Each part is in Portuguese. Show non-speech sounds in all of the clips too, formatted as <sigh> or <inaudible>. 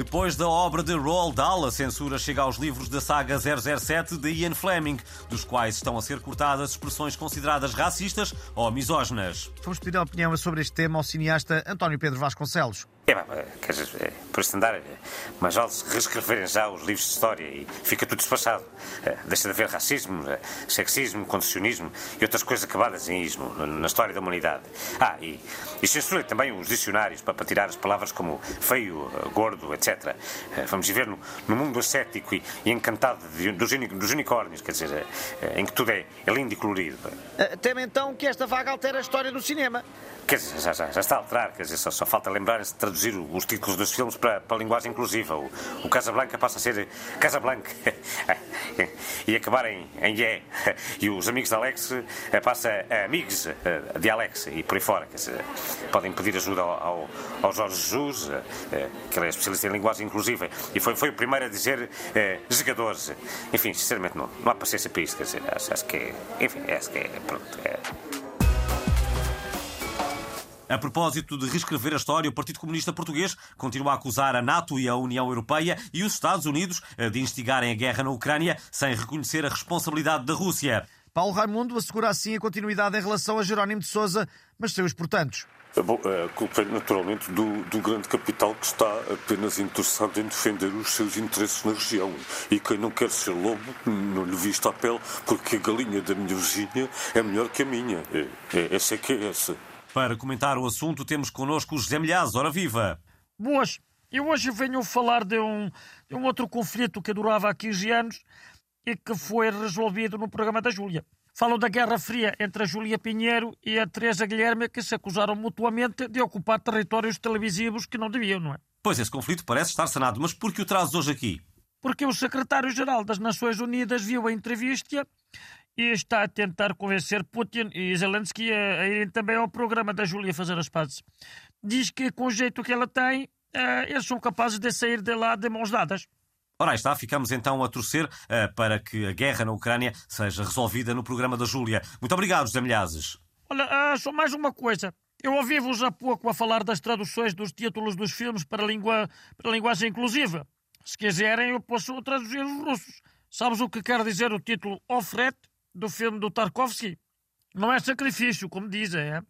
Depois da obra de Roald Dahl, a censura chega aos livros da saga 007 de Ian Fleming, dos quais estão a ser cortadas expressões consideradas racistas ou misóginas. Vamos pedir a opinião sobre este tema ao cineasta António Pedro Vasconcelos. É, quer dizer, é, por este andar, é, mas vale reescreverem já os livros de história e fica tudo despachado. É, deixa de haver racismo, sexismo, condicionismo e outras coisas acabadas em ismo na história da humanidade. Ah, e, e censurem também os dicionários para, para, tirar as palavras como feio, gordo, etc. Vamos viver no, no mundo ascético e, e encantado de, dos, dos, unicórnios, quer dizer, em que tudo é, é lindo e colorido. Teme então que esta vaga altere a história do cinema. Quer dizer, já, já, já está a alterar, quer dizer, só, só falta lembrar-se de traduzir os títulos dos filmes para, para a linguagem inclusiva. O, o Casablanca passa a ser Casablanca <laughs> e acabar em, em yeah. E os amigos de Alex eh, passa a amigos eh, de Alex e por aí fora. Quer dizer, podem pedir ajuda ao, ao, Jorge Jesus, eh, que ele é especialista em linguagem inclusiva e foi, foi o primeiro a dizer jogadores. Enfim, sinceramente, não, não há paciência para isto. Quer dizer, acho, acho que é. Enfim, acho que é. Pronto, é a propósito de reescrever a história, o Partido Comunista Português continua a acusar a NATO e a União Europeia e os Estados Unidos de instigarem a guerra na Ucrânia sem reconhecer a responsabilidade da Rússia. Paulo Raimundo assegura assim a continuidade em relação a Jerónimo de Sousa, mas sem os portantos. Bom, a culpa é naturalmente do, do, grande capital que está apenas interessado em defender os seus interesses na região. E quem não quer ser lobo não lhe vista a pele, porque a galinha da minha vizinha é melhor que a minha. É, é, essa é que é essa. Para comentar o assunto, temos connosco José Milhaz, ora viva! Boas! Eu hoje venho falar de um, de um outro conflito que durava há 15 anos e que foi resolvido no programa da Júlia. Falam da Guerra Fria entre a Júlia Pinheiro e a Teresa Guilherme, que se acusaram mutuamente de ocupar territórios televisivos que não deviam, não é? Pois esse conflito parece estar sanado, mas por que o trazes hoje aqui? Porque o secretário-geral das Nações Unidas viu a entrevista e está a tentar convencer Putin e Zelensky a, a irem também ao programa da Júlia fazer as pazes. Diz que com o jeito que ela tem, uh, eles são capazes de sair de lá de mãos dadas. Ora, aí está, ficamos então a torcer uh, para que a guerra na Ucrânia seja resolvida no programa da Júlia. Muito obrigado, José Milhazes. Olha, uh, só mais uma coisa. Eu ouvi-vos há pouco a falar das traduções dos títulos dos filmes para a, língua, para a linguagem inclusiva. Se quiserem, eu posso traduzir os russos. Sabes o que quer dizer o título Ofret? Do filme do Tarkovsky. Não é sacrifício, como dizem, é?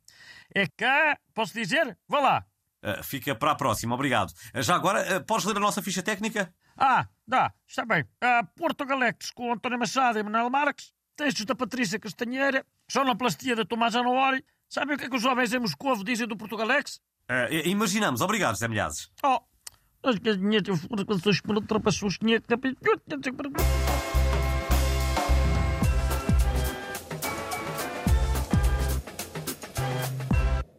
É cá, posso dizer? Vá lá. Uh, fica para a próxima, obrigado. Uh, já agora, uh, podes ler a nossa ficha técnica? Ah, dá, está bem. Uh, Porto Galectos com António Machado e Manuel Marques, textos da Patrícia Castanheira, sonoplastia da Tomás Anoori. Sabem o que é que os jovens em Moscovo dizem do Portugalex? Uh, imaginamos, obrigado, Zé Milhazes. Oh, as ultrapassou os ultrapassou os 500